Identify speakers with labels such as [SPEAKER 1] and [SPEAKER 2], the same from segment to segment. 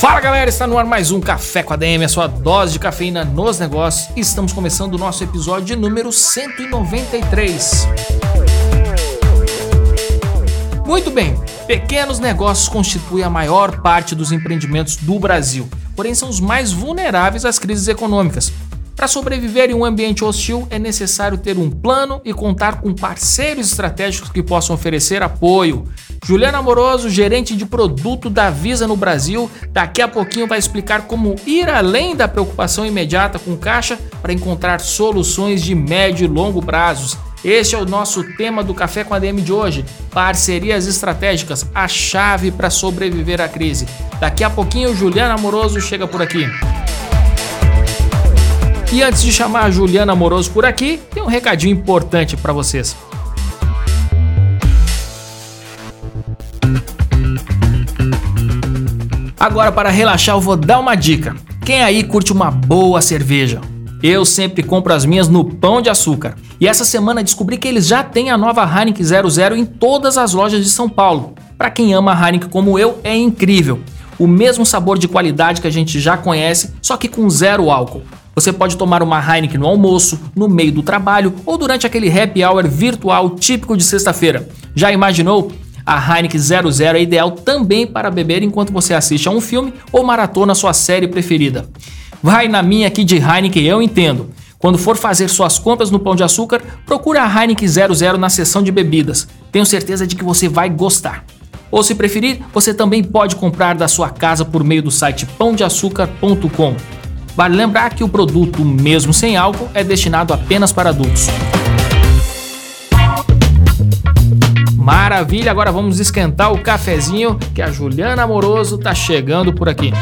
[SPEAKER 1] Fala galera, está no ar mais um Café com a DM, a sua dose de cafeína nos negócios. Estamos começando o nosso episódio número 193. Muito bem, pequenos negócios constituem a maior parte dos empreendimentos do Brasil, porém são os mais vulneráveis às crises econômicas. Para sobreviver em um ambiente hostil, é necessário ter um plano e contar com parceiros estratégicos que possam oferecer apoio. Juliana Amoroso, gerente de produto da Visa no Brasil, daqui a pouquinho vai explicar como ir além da preocupação imediata com caixa para encontrar soluções de médio e longo prazos. Este é o nosso tema do Café com a DM de hoje: parcerias estratégicas, a chave para sobreviver à crise. Daqui a pouquinho, Juliana Amoroso chega por aqui. E antes de chamar a Juliana Amoroso por aqui, tem um recadinho importante para vocês. Agora, para relaxar, eu vou dar uma dica. Quem aí curte uma boa cerveja? Eu sempre compro as minhas no Pão de Açúcar. E essa semana descobri que eles já têm a nova Heineken 00 em todas as lojas de São Paulo. Para quem ama Heineken como eu, é incrível. O mesmo sabor de qualidade que a gente já conhece, só que com zero álcool. Você pode tomar uma Heineken no almoço, no meio do trabalho ou durante aquele happy hour virtual típico de sexta-feira. Já imaginou? A Heineken 00 é ideal também para beber enquanto você assiste a um filme ou maratona sua série preferida. Vai na minha aqui de Heineken, eu entendo. Quando for fazer suas compras no Pão de Açúcar, procure a Heineken 00 na seção de bebidas. Tenho certeza de que você vai gostar. Ou se preferir, você também pode comprar da sua casa por meio do site pãodeaçucar.com. Vale lembrar que o produto, mesmo sem álcool, é destinado apenas para adultos. Maravilha, agora vamos esquentar o cafezinho que a Juliana Amoroso tá chegando por aqui.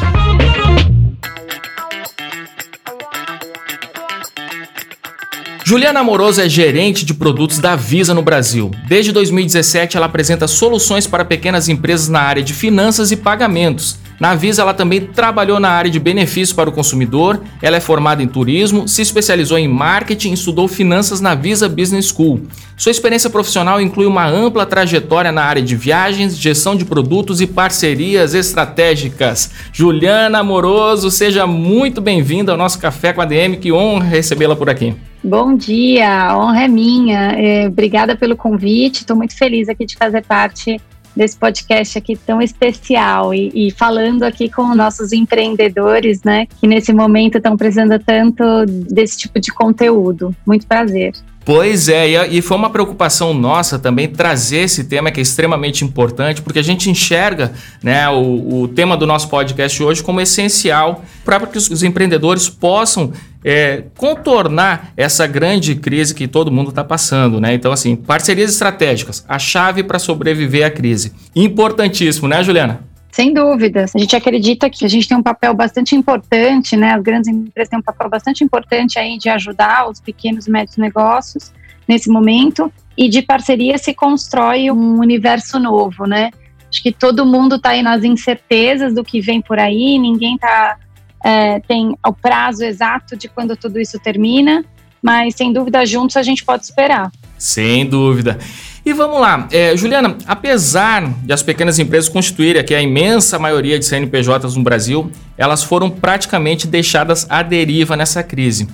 [SPEAKER 1] Juliana Amoroso é gerente de produtos da Visa no Brasil. Desde 2017, ela apresenta soluções para pequenas empresas na área de finanças e pagamentos. Na Visa, ela também trabalhou na área de benefícios para o consumidor. Ela é formada em turismo, se especializou em marketing e estudou finanças na Visa Business School. Sua experiência profissional inclui uma ampla trajetória na área de viagens, gestão de produtos e parcerias estratégicas. Juliana Amoroso, seja muito bem-vinda ao nosso Café com a DM. Que honra recebê-la por aqui.
[SPEAKER 2] Bom dia, a honra é minha. É, obrigada pelo convite. Estou muito feliz aqui de fazer parte desse podcast aqui tão especial e, e, falando aqui com nossos empreendedores, né, que nesse momento estão precisando tanto desse tipo de conteúdo. Muito prazer.
[SPEAKER 1] Pois é, e foi uma preocupação nossa também trazer esse tema que é extremamente importante, porque a gente enxerga né, o, o tema do nosso podcast hoje como essencial para que os empreendedores possam é, contornar essa grande crise que todo mundo está passando. Né? Então, assim, parcerias estratégicas, a chave para sobreviver à crise. Importantíssimo, né, Juliana?
[SPEAKER 2] Sem dúvidas. A gente acredita que a gente tem um papel bastante importante, né? As grandes empresas têm um papel bastante importante aí de ajudar os pequenos e médios negócios nesse momento e de parceria se constrói um universo novo, né? Acho que todo mundo está aí nas incertezas do que vem por aí, ninguém tá, é, tem o prazo exato de quando tudo isso termina, mas sem dúvida juntos a gente pode esperar.
[SPEAKER 1] Sem dúvida. E vamos lá, é, Juliana, apesar de as pequenas empresas constituírem aqui a imensa maioria de CNPJs no Brasil, elas foram praticamente deixadas à deriva nessa crise.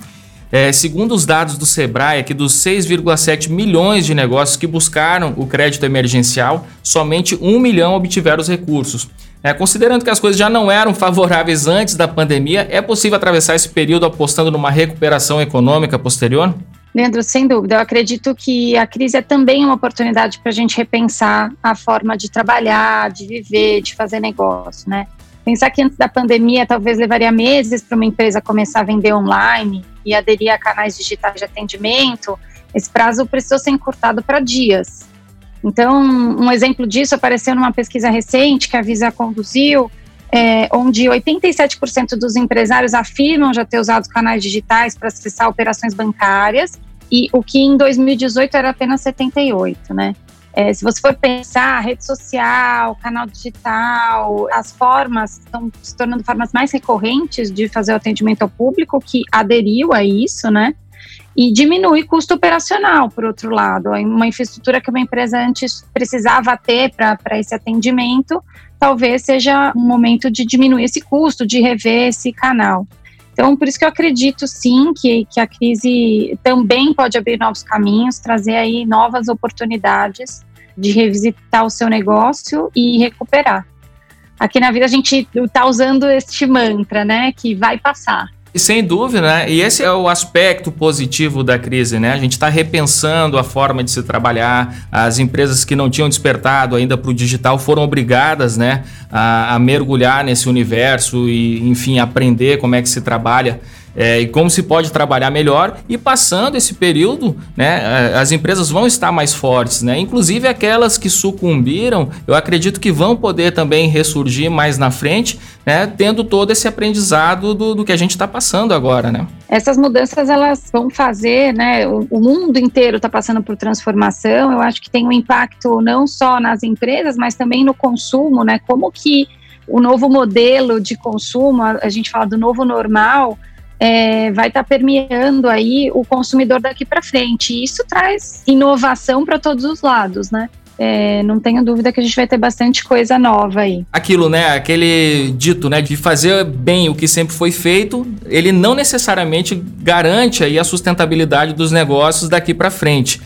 [SPEAKER 1] É, segundo os dados do Sebrae, aqui dos 6,7 milhões de negócios que buscaram o crédito emergencial, somente 1 milhão obtiveram os recursos. É, considerando que as coisas já não eram favoráveis antes da pandemia, é possível atravessar esse período apostando numa recuperação econômica posterior?
[SPEAKER 2] Leandro, sem dúvida, eu acredito que a crise é também uma oportunidade para a gente repensar a forma de trabalhar, de viver, de fazer negócio, né? Pensar que antes da pandemia talvez levaria meses para uma empresa começar a vender online e aderir a canais digitais de atendimento, esse prazo precisou ser encurtado para dias. Então, um exemplo disso apareceu numa pesquisa recente que a Visa conduziu, é, onde 87% dos empresários afirmam já ter usado canais digitais para acessar operações bancárias, e o que em 2018 era apenas 78, né? É, se você for pensar, rede social, canal digital, as formas estão se tornando formas mais recorrentes de fazer o atendimento ao público que aderiu a isso, né? E diminui custo operacional, por outro lado. Uma infraestrutura que uma empresa antes precisava ter para esse atendimento, talvez seja um momento de diminuir esse custo, de rever esse canal. Então, por isso que eu acredito sim que, que a crise também pode abrir novos caminhos, trazer aí novas oportunidades de revisitar o seu negócio e recuperar. Aqui na vida a gente está usando este mantra, né, que vai passar.
[SPEAKER 1] E sem dúvida, né? E esse é o aspecto positivo da crise, né? A gente está repensando a forma de se trabalhar. As empresas que não tinham despertado ainda para o digital foram obrigadas, né, a, a mergulhar nesse universo e, enfim, aprender como é que se trabalha é, e como se pode trabalhar melhor. E passando esse período, né, as empresas vão estar mais fortes, né? Inclusive aquelas que sucumbiram, eu acredito que vão poder também ressurgir mais na frente, né, tendo todo esse aprendizado do, do que a gente está passando agora, né?
[SPEAKER 2] Essas mudanças elas vão fazer, né? O, o mundo inteiro está passando por transformação. Eu acho que tem um impacto não só nas empresas, mas também no consumo, né? Como que o novo modelo de consumo, a, a gente fala do novo normal, é, vai estar tá permeando aí o consumidor daqui para frente. E isso traz inovação para todos os lados, né? É, não tenho dúvida que a gente vai ter bastante coisa nova aí.
[SPEAKER 1] Aquilo, né? Aquele dito, né? De fazer bem o que sempre foi feito, ele não necessariamente garante aí a sustentabilidade dos negócios daqui para frente.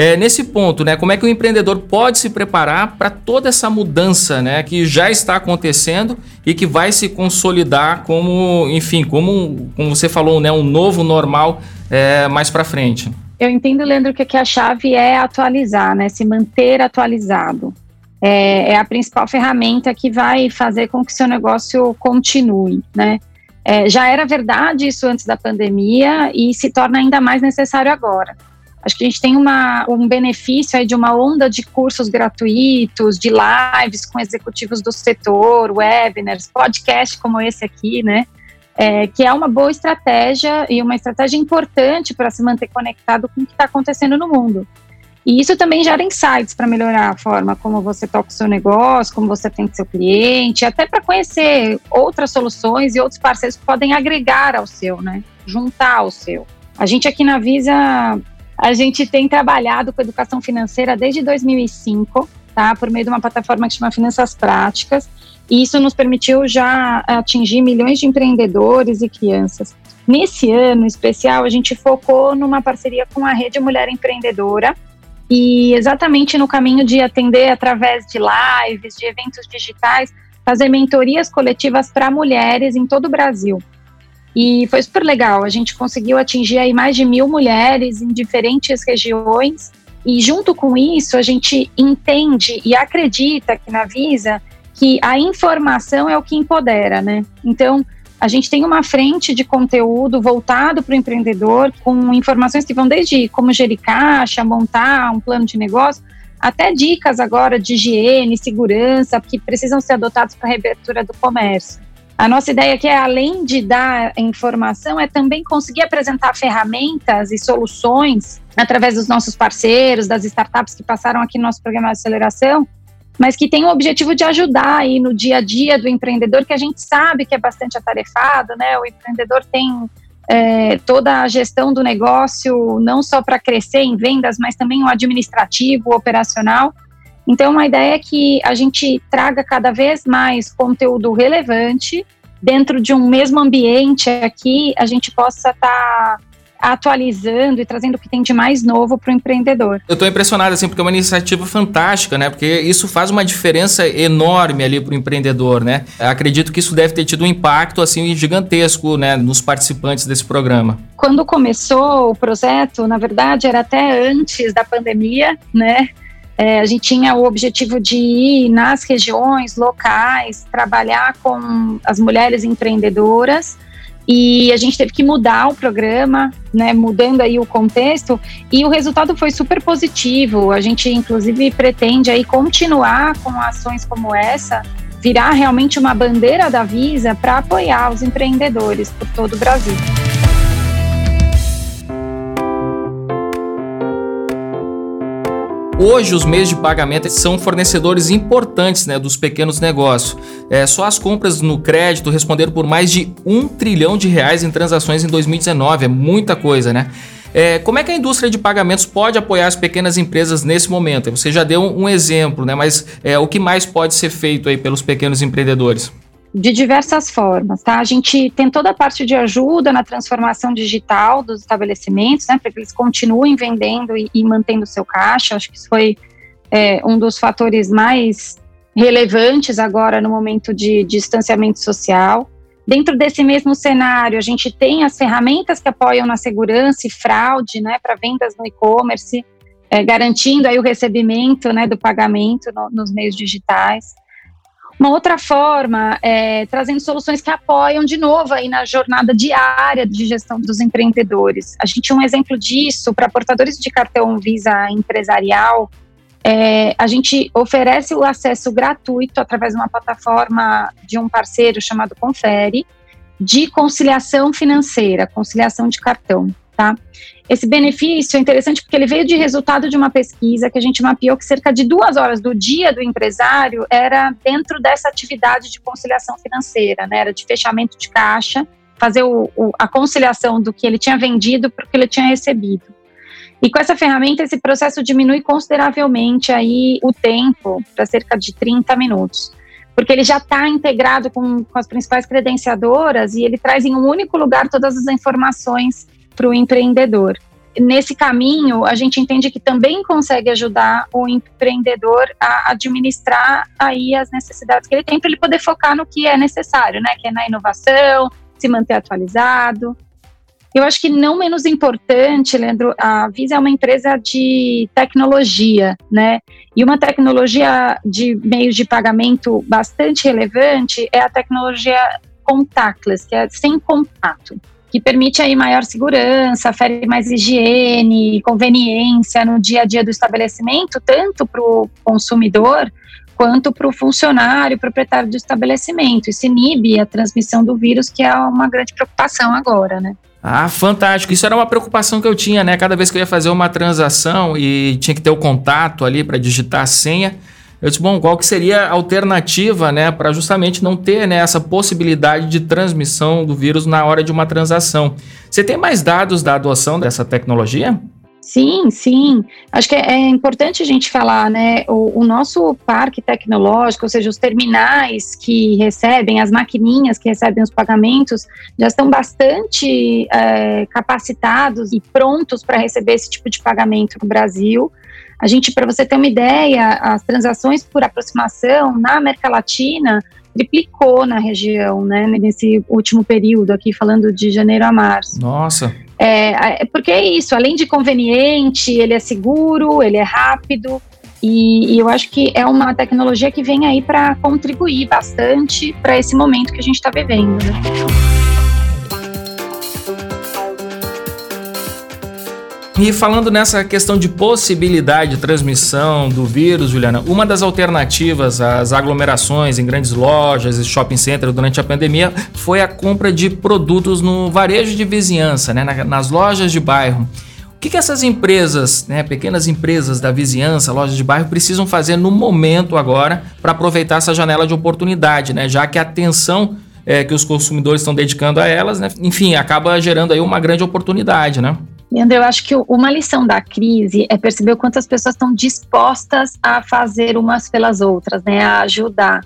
[SPEAKER 1] É, nesse ponto, né, como é que o empreendedor pode se preparar para toda essa mudança né, que já está acontecendo e que vai se consolidar como, enfim, como, como você falou, né, um novo normal é, mais para frente?
[SPEAKER 2] Eu entendo, Leandro, que a chave é atualizar, né, se manter atualizado. É, é a principal ferramenta que vai fazer com que seu negócio continue, né? É, já era verdade isso antes da pandemia e se torna ainda mais necessário agora. Acho que a gente tem uma, um benefício aí de uma onda de cursos gratuitos, de lives com executivos do setor, webinars, podcast como esse aqui, né? É, que é uma boa estratégia e uma estratégia importante para se manter conectado com o que está acontecendo no mundo. E isso também gera insights para melhorar a forma como você toca o seu negócio, como você atende seu cliente, até para conhecer outras soluções e outros parceiros que podem agregar ao seu, né? Juntar ao seu. A gente aqui na Visa a gente tem trabalhado com educação financeira desde 2005, tá? Por meio de uma plataforma que chama Finanças Práticas. E isso nos permitiu já atingir milhões de empreendedores e crianças. Nesse ano especial, a gente focou numa parceria com a Rede Mulher Empreendedora, e exatamente no caminho de atender através de lives, de eventos digitais, fazer mentorias coletivas para mulheres em todo o Brasil. E foi super legal. A gente conseguiu atingir aí mais de mil mulheres em diferentes regiões. E junto com isso, a gente entende e acredita que na Visa que a informação é o que empodera, né? Então, a gente tem uma frente de conteúdo voltado para o empreendedor, com informações que vão desde como gerir caixa, montar um plano de negócio, até dicas agora de higiene, segurança, que precisam ser adotados para a reabertura do comércio. A nossa ideia aqui é, além de dar informação, é também conseguir apresentar ferramentas e soluções através dos nossos parceiros, das startups que passaram aqui no nosso programa de aceleração, mas que tem o objetivo de ajudar aí no dia a dia do empreendedor, que a gente sabe que é bastante atarefado, né? O empreendedor tem é, toda a gestão do negócio, não só para crescer em vendas, mas também o administrativo, o operacional. Então, a ideia é que a gente traga cada vez mais conteúdo relevante dentro de um mesmo ambiente aqui, a gente possa estar tá atualizando e trazendo o que tem de mais novo para o empreendedor.
[SPEAKER 1] Eu estou impressionado assim porque é uma iniciativa fantástica, né? Porque isso faz uma diferença enorme ali para o empreendedor, né? acredito que isso deve ter tido um impacto assim gigantesco, né, nos participantes desse programa.
[SPEAKER 2] Quando começou o projeto, na verdade, era até antes da pandemia, né? É, a gente tinha o objetivo de ir nas regiões locais, trabalhar com as mulheres empreendedoras, e a gente teve que mudar o programa, né, mudando aí o contexto, e o resultado foi super positivo. A gente, inclusive, pretende aí continuar com ações como essa virar realmente uma bandeira da Visa para apoiar os empreendedores por todo o Brasil.
[SPEAKER 1] Hoje, os meios de pagamento são fornecedores importantes né, dos pequenos negócios. É, só as compras no crédito responderam por mais de um trilhão de reais em transações em 2019. É muita coisa, né? É, como é que a indústria de pagamentos pode apoiar as pequenas empresas nesse momento? Você já deu um, exemplo, né? Mas é, o que mais pode ser feito aí pelos pequenos empreendedores?
[SPEAKER 2] De diversas formas, tá? A gente tem toda a parte de ajuda na transformação digital dos estabelecimentos, né, para que eles continuem vendendo e, e mantendo seu caixa. Acho que isso foi é, um dos fatores mais relevantes agora no momento de, de distanciamento social. Dentro desse mesmo cenário, a gente tem as ferramentas que apoiam na segurança e fraude, né, para vendas no e-commerce, é, garantindo aí o recebimento, né, do pagamento no, nos meios digitais. Uma outra forma é trazendo soluções que apoiam de novo aí na jornada diária de gestão dos empreendedores. A gente um exemplo disso para portadores de cartão Visa empresarial. É, a gente oferece o acesso gratuito através de uma plataforma de um parceiro chamado Confere de conciliação financeira, conciliação de cartão, tá? Esse benefício é interessante porque ele veio de resultado de uma pesquisa que a gente mapeou que cerca de duas horas do dia do empresário era dentro dessa atividade de conciliação financeira, né? Era de fechamento de caixa, fazer o, o, a conciliação do que ele tinha vendido para o que ele tinha recebido. E com essa ferramenta, esse processo diminui consideravelmente aí o tempo para cerca de 30 minutos. Porque ele já está integrado com, com as principais credenciadoras e ele traz em um único lugar todas as informações para o empreendedor. Nesse caminho, a gente entende que também consegue ajudar o empreendedor a administrar aí as necessidades que ele tem para ele poder focar no que é necessário, né? Que é na inovação, se manter atualizado. Eu acho que não menos importante, Leandro, a Visa é uma empresa de tecnologia, né? E uma tecnologia de meios de pagamento bastante relevante é a tecnologia contactless, que é sem contato que permite aí maior segurança, fere mais higiene, conveniência no dia a dia do estabelecimento, tanto para o consumidor quanto para o funcionário, proprietário do estabelecimento. Isso inibe a transmissão do vírus, que é uma grande preocupação agora, né?
[SPEAKER 1] Ah, fantástico. Isso era uma preocupação que eu tinha, né? Cada vez que eu ia fazer uma transação e tinha que ter o contato ali para digitar a senha, eu disse, bom, qual que seria a alternativa, né, para justamente não ter né, essa possibilidade de transmissão do vírus na hora de uma transação? Você tem mais dados da adoção dessa tecnologia?
[SPEAKER 2] Sim, sim. Acho que é, é importante a gente falar, né? O, o, nosso parque tecnológico, ou seja, os terminais que recebem, as maquininhas que recebem os pagamentos, já estão bastante é, capacitados e prontos para receber esse tipo de pagamento no Brasil. A gente, para você ter uma ideia, as transações por aproximação na América Latina triplicou na região, né, nesse último período aqui, falando de janeiro a março.
[SPEAKER 1] Nossa!
[SPEAKER 2] É, é porque é isso, além de conveniente, ele é seguro, ele é rápido, e, e, eu acho que é uma tecnologia que vem aí para contribuir bastante para esse momento que a gente está vivendo. Né?
[SPEAKER 1] E falando nessa questão de possibilidade de transmissão do vírus, Juliana, uma das alternativas às aglomerações em grandes lojas e shopping centers durante a pandemia foi a compra de produtos no varejo de vizinhança, né, nas lojas de bairro. O que, que essas empresas, né, pequenas empresas da vizinhança, lojas de bairro, precisam fazer no momento agora para aproveitar essa janela de oportunidade, né, já que a atenção é, que os consumidores estão dedicando a elas, né, enfim, acaba gerando aí uma grande oportunidade, né?
[SPEAKER 2] Leandro, eu acho que uma lição da crise é perceber o quanto as pessoas estão dispostas a fazer umas pelas outras, né, a ajudar.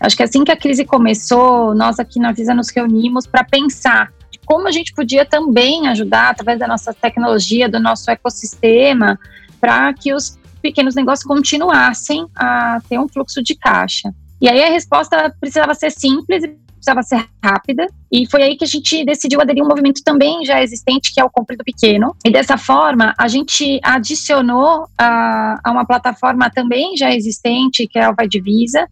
[SPEAKER 2] Acho que assim que a crise começou, nós aqui na Visa nos reunimos para pensar como a gente podia também ajudar através da nossa tecnologia, do nosso ecossistema, para que os pequenos negócios continuassem a ter um fluxo de caixa. E aí a resposta precisava ser simples precisava ser rápida, e foi aí que a gente decidiu aderir um movimento também já existente, que é o Comprido Pequeno, e dessa forma a gente adicionou a, a uma plataforma também já existente, que é o Vai Divisa,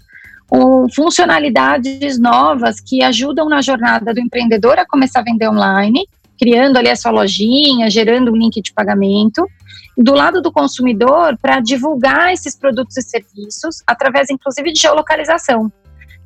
[SPEAKER 2] um, funcionalidades novas que ajudam na jornada do empreendedor a começar a vender online, criando ali a sua lojinha, gerando um link de pagamento, do lado do consumidor para divulgar esses produtos e serviços através inclusive de geolocalização.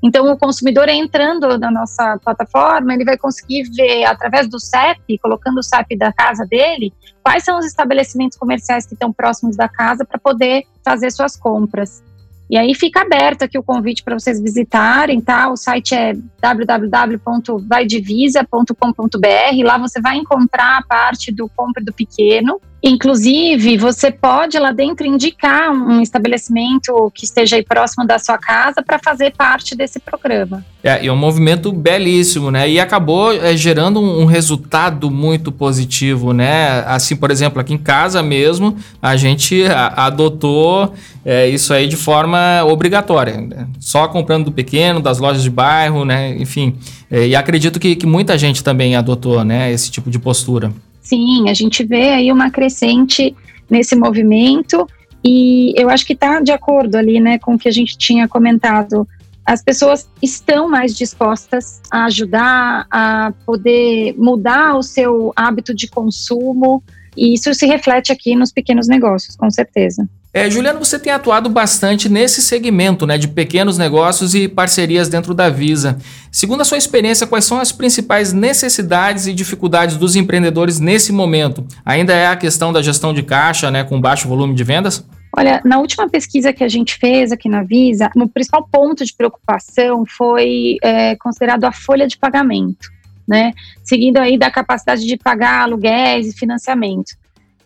[SPEAKER 2] Então, o consumidor entrando na nossa plataforma, ele vai conseguir ver através do CEP, colocando o CEP da casa dele, quais são os estabelecimentos comerciais que estão próximos da casa para poder fazer suas compras. E aí fica aberto aqui o convite para vocês visitarem, tá? O site é www.vaidivisa.com.br. Lá você vai encontrar a parte do compra do pequeno. Inclusive, você pode lá dentro indicar um estabelecimento que esteja aí próximo da sua casa para fazer parte desse programa.
[SPEAKER 1] É, é um movimento belíssimo, né? E acabou é, gerando um, um, resultado muito positivo, né? Assim, por exemplo, aqui em casa mesmo, a gente a, adotou é, isso aí de forma obrigatória. Né? Só comprando do pequeno, das lojas de bairro, né? Enfim, é, e acredito que, que muita gente também adotou, né? Esse tipo de postura.
[SPEAKER 2] Sim, a gente vê aí uma crescente nesse movimento e eu acho que está de acordo ali, né, com o que a gente tinha comentado. As pessoas estão mais dispostas a ajudar, a poder mudar o seu hábito de consumo, e isso se reflete aqui nos pequenos negócios, com certeza.
[SPEAKER 1] É, Juliano, você tem atuado bastante nesse segmento né, de pequenos negócios e parcerias dentro da Visa. Segundo a sua experiência, quais são as principais necessidades e dificuldades dos empreendedores nesse momento? Ainda é a questão da gestão de caixa, né, com baixo volume de vendas?
[SPEAKER 2] Olha, na última pesquisa que a gente fez aqui na Visa, o principal ponto de preocupação foi é, considerado a folha de pagamento, né? Seguindo aí da capacidade de pagar aluguéis e financiamento.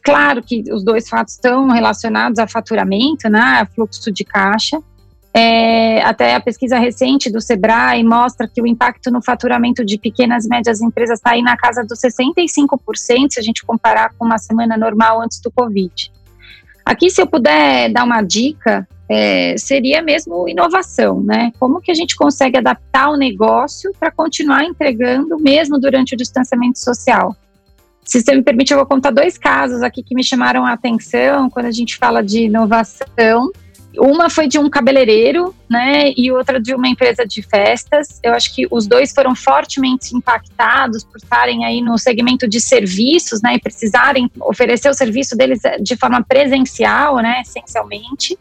[SPEAKER 2] Claro que os dois fatos estão relacionados a faturamento, né, a fluxo de caixa. É, até a pesquisa recente do Sebrae mostra que o impacto no faturamento de pequenas e médias empresas está aí na casa dos 65%, se a gente comparar com uma semana normal antes do Covid. Aqui, se eu puder dar uma dica, é, seria mesmo inovação, né? Como que a gente consegue adaptar o negócio para continuar entregando mesmo durante o distanciamento social? Se você me permite, eu vou contar dois casos aqui que me chamaram a atenção quando a gente fala de inovação. Uma foi de um cabeleireiro, né, e outra de uma empresa de festas. Eu acho que os dois foram fortemente impactados por estarem aí no segmento de serviços, né, e precisarem oferecer o serviço deles de forma presencial, né, essencialmente.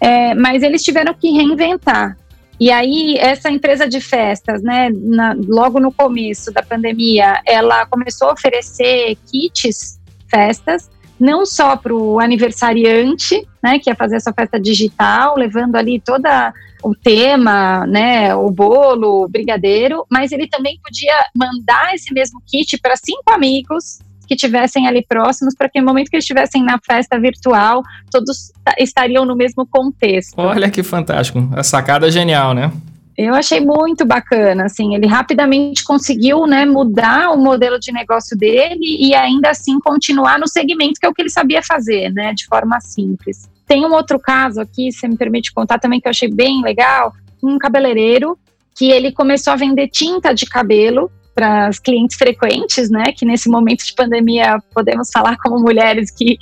[SPEAKER 2] É, mas eles tiveram que reinventar. E aí, essa empresa de festas, né, na, logo no começo da pandemia, ela começou a oferecer kits festas, não só para o aniversariante, né, que ia fazer a sua festa digital, levando ali toda o tema, né, o bolo, o brigadeiro, mas ele também podia mandar esse mesmo kit para cinco amigos que tivessem ali próximos, para que no momento que eles estivessem na festa virtual, todos estariam no mesmo contexto.
[SPEAKER 1] Olha que fantástico, a sacada é genial, né?
[SPEAKER 2] Eu achei muito bacana, assim, ele rapidamente conseguiu, né, mudar o modelo de negócio dele e ainda assim continuar no segmento que é o que ele sabia fazer, né, de forma simples. Tem um outro caso aqui, se me permite contar também que eu achei bem legal, um cabeleireiro que ele começou a vender tinta de cabelo para as clientes frequentes, né? Que nesse momento de pandemia podemos falar como mulheres que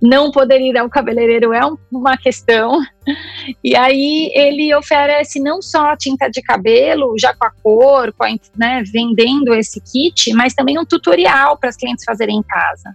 [SPEAKER 2] não poder ir ao cabeleireiro é uma questão. E aí ele oferece não só tinta de cabelo, já com a cor, com a, né, vendendo esse kit, mas também um tutorial para as clientes fazerem em casa.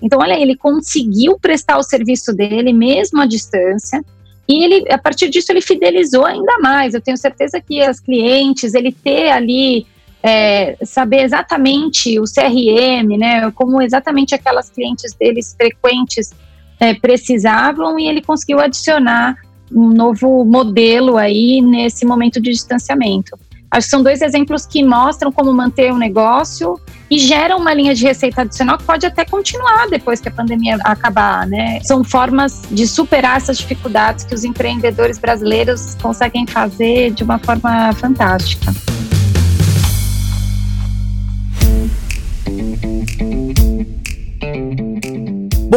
[SPEAKER 2] Então, olha, ele conseguiu prestar o serviço dele mesmo à distância. E ele, a partir disso, ele fidelizou ainda mais. Eu tenho certeza que as clientes, ele ter ali é, saber exatamente o CRM, né, como exatamente aquelas clientes deles frequentes é, precisavam, e ele conseguiu adicionar um novo modelo aí nesse momento de distanciamento. Acho que são dois exemplos que mostram como manter o um negócio e geram uma linha de receita adicional que pode até continuar depois que a pandemia acabar, né? São formas de superar essas dificuldades que os empreendedores brasileiros conseguem fazer de uma forma fantástica.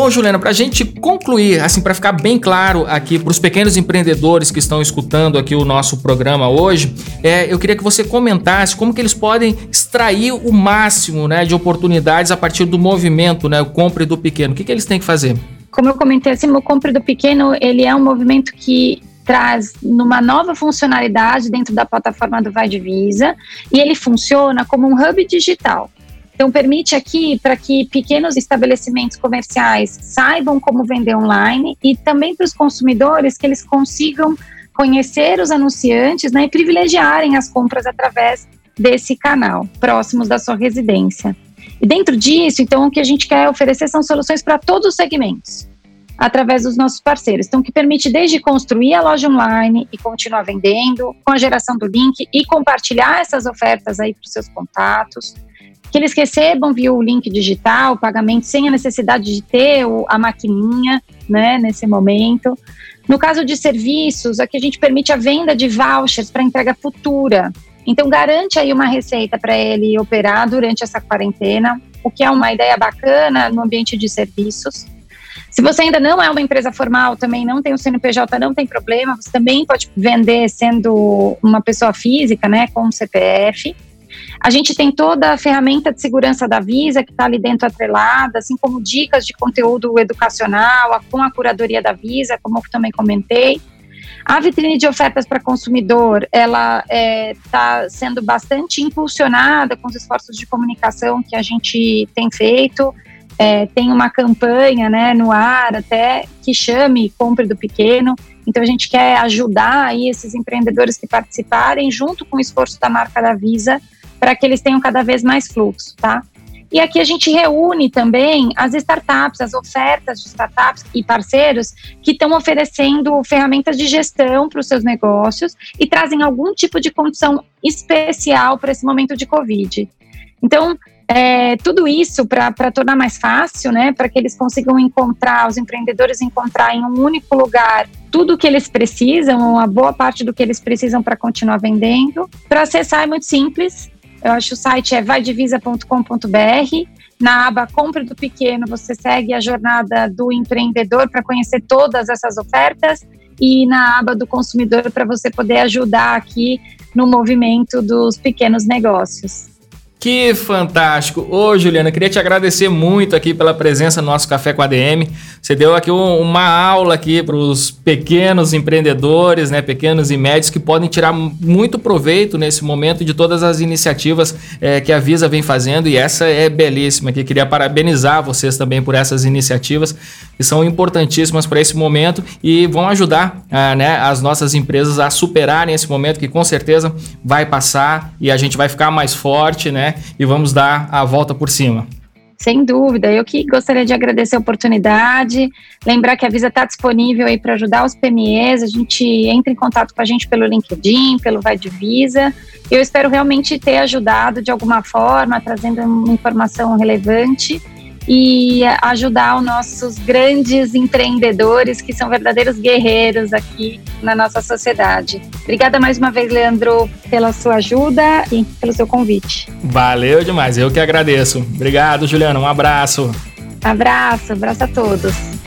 [SPEAKER 1] Bom, Juliana, para a gente concluir, assim, para ficar bem claro aqui para os pequenos empreendedores que estão escutando aqui o nosso programa hoje, é, eu queria que você comentasse como que eles podem extrair o máximo né, de oportunidades a partir do movimento, né, o compre do pequeno. O que, que eles têm que fazer?
[SPEAKER 2] Como eu comentei assim, o compre do pequeno ele é um movimento que traz numa nova funcionalidade dentro da plataforma do Vai Divisa e ele funciona como um hub digital. Então, permite aqui para que pequenos estabelecimentos comerciais saibam como vender online e também para os consumidores que eles consigam conhecer os anunciantes né, e privilegiarem as compras através desse canal, próximos da sua residência. E dentro disso, então, o que a gente quer oferecer são soluções para todos os segmentos, através dos nossos parceiros. Então, que permite desde construir a loja online e continuar vendendo, com a geração do link e compartilhar essas ofertas aí para os seus contatos, que eles recebam via o link digital, o pagamento sem a necessidade de ter a maquininha, né, nesse momento. No caso de serviços, aqui a gente permite a venda de vouchers para entrega futura. Então, garante aí uma receita para ele operar durante essa quarentena, o que é uma ideia bacana no ambiente de serviços. Se você ainda não é uma empresa formal, também não tem o CNPJ, não tem problema, você também pode vender sendo uma pessoa física, né, com CPF. A gente tem toda a ferramenta de segurança da Visa que está ali dentro atrelada, assim como dicas de conteúdo educacional, com a curadoria da Visa, como eu também comentei. A vitrine de ofertas para consumidor, ela está é, tá sendo bastante impulsionada com os esforços de comunicação que a gente tem feito. É, tem uma campanha né, no ar até que chame Compre do Pequeno. Então a gente quer ajudar aí esses empreendedores que participarem junto com o esforço da marca da Visa para que eles tenham cada vez mais fluxo, tá? E aqui a gente reúne também as startups, as ofertas de startups e parceiros que estão oferecendo ferramentas de gestão para os seus negócios e trazem algum tipo de condição especial para esse momento de Covid. Então, é, tudo isso para tornar mais fácil, né, para que eles consigam encontrar, os empreendedores encontrar em um único lugar tudo o que eles precisam, uma boa parte do que eles precisam para continuar vendendo. Para acessar é muito simples, eu acho que o site é vaidivisa.com.br. Na aba Compre do Pequeno, você segue a jornada do empreendedor para conhecer todas essas ofertas. E na aba do consumidor, para você poder ajudar aqui no movimento dos pequenos negócios.
[SPEAKER 1] Que fantástico! Ô, Juliana, queria te agradecer muito aqui pela presença no nosso Café com a ADM. Você deu aqui uma aula aqui para os pequenos empreendedores, né, pequenos e médios que podem tirar muito proveito nesse momento de todas as iniciativas é, que a Visa vem fazendo e essa é belíssima. Aqui queria parabenizar vocês também por essas iniciativas que são importantíssimas para esse momento e vão ajudar ah, né, as nossas empresas a superarem esse momento que com certeza vai passar e a gente vai ficar mais forte, né? E vamos dar a volta por cima.
[SPEAKER 2] Sem dúvida, eu que gostaria de agradecer a oportunidade, lembrar que a Visa está disponível aí para ajudar os PMEs, a gente entra em contato com a gente pelo LinkedIn, pelo Vai de Visa. Eu espero realmente ter ajudado de alguma forma, trazendo informação relevante e ajudar os nossos grandes empreendedores que são verdadeiros guerreiros aqui na nossa sociedade. Obrigada mais uma vez, Leandro, pela sua ajuda e pelo seu convite.
[SPEAKER 1] Valeu demais, eu que agradeço. Obrigado, Juliana, um abraço.
[SPEAKER 2] Abraço, abraço a todos.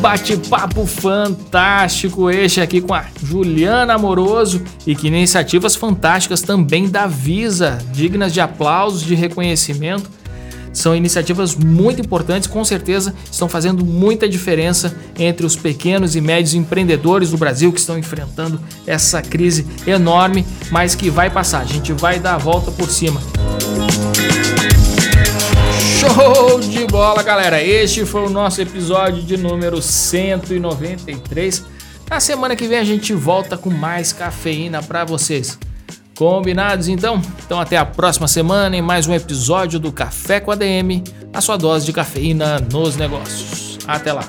[SPEAKER 1] Bate-papo fantástico este aqui com a Juliana Amoroso e que iniciativas fantásticas também da Visa, dignas de aplausos, de reconhecimento. São iniciativas muito importantes, com certeza estão fazendo muita diferença entre os pequenos e médios empreendedores do Brasil que estão enfrentando essa crise enorme, mas que vai passar. A gente vai dar a volta por cima. Show de bola, galera! Este foi o nosso episódio de número 193. Na semana que vem a gente volta com mais cafeína para vocês. Combinados então? Então até a próxima semana em mais um episódio do Café com a DM, a sua dose de cafeína nos negócios. Até lá.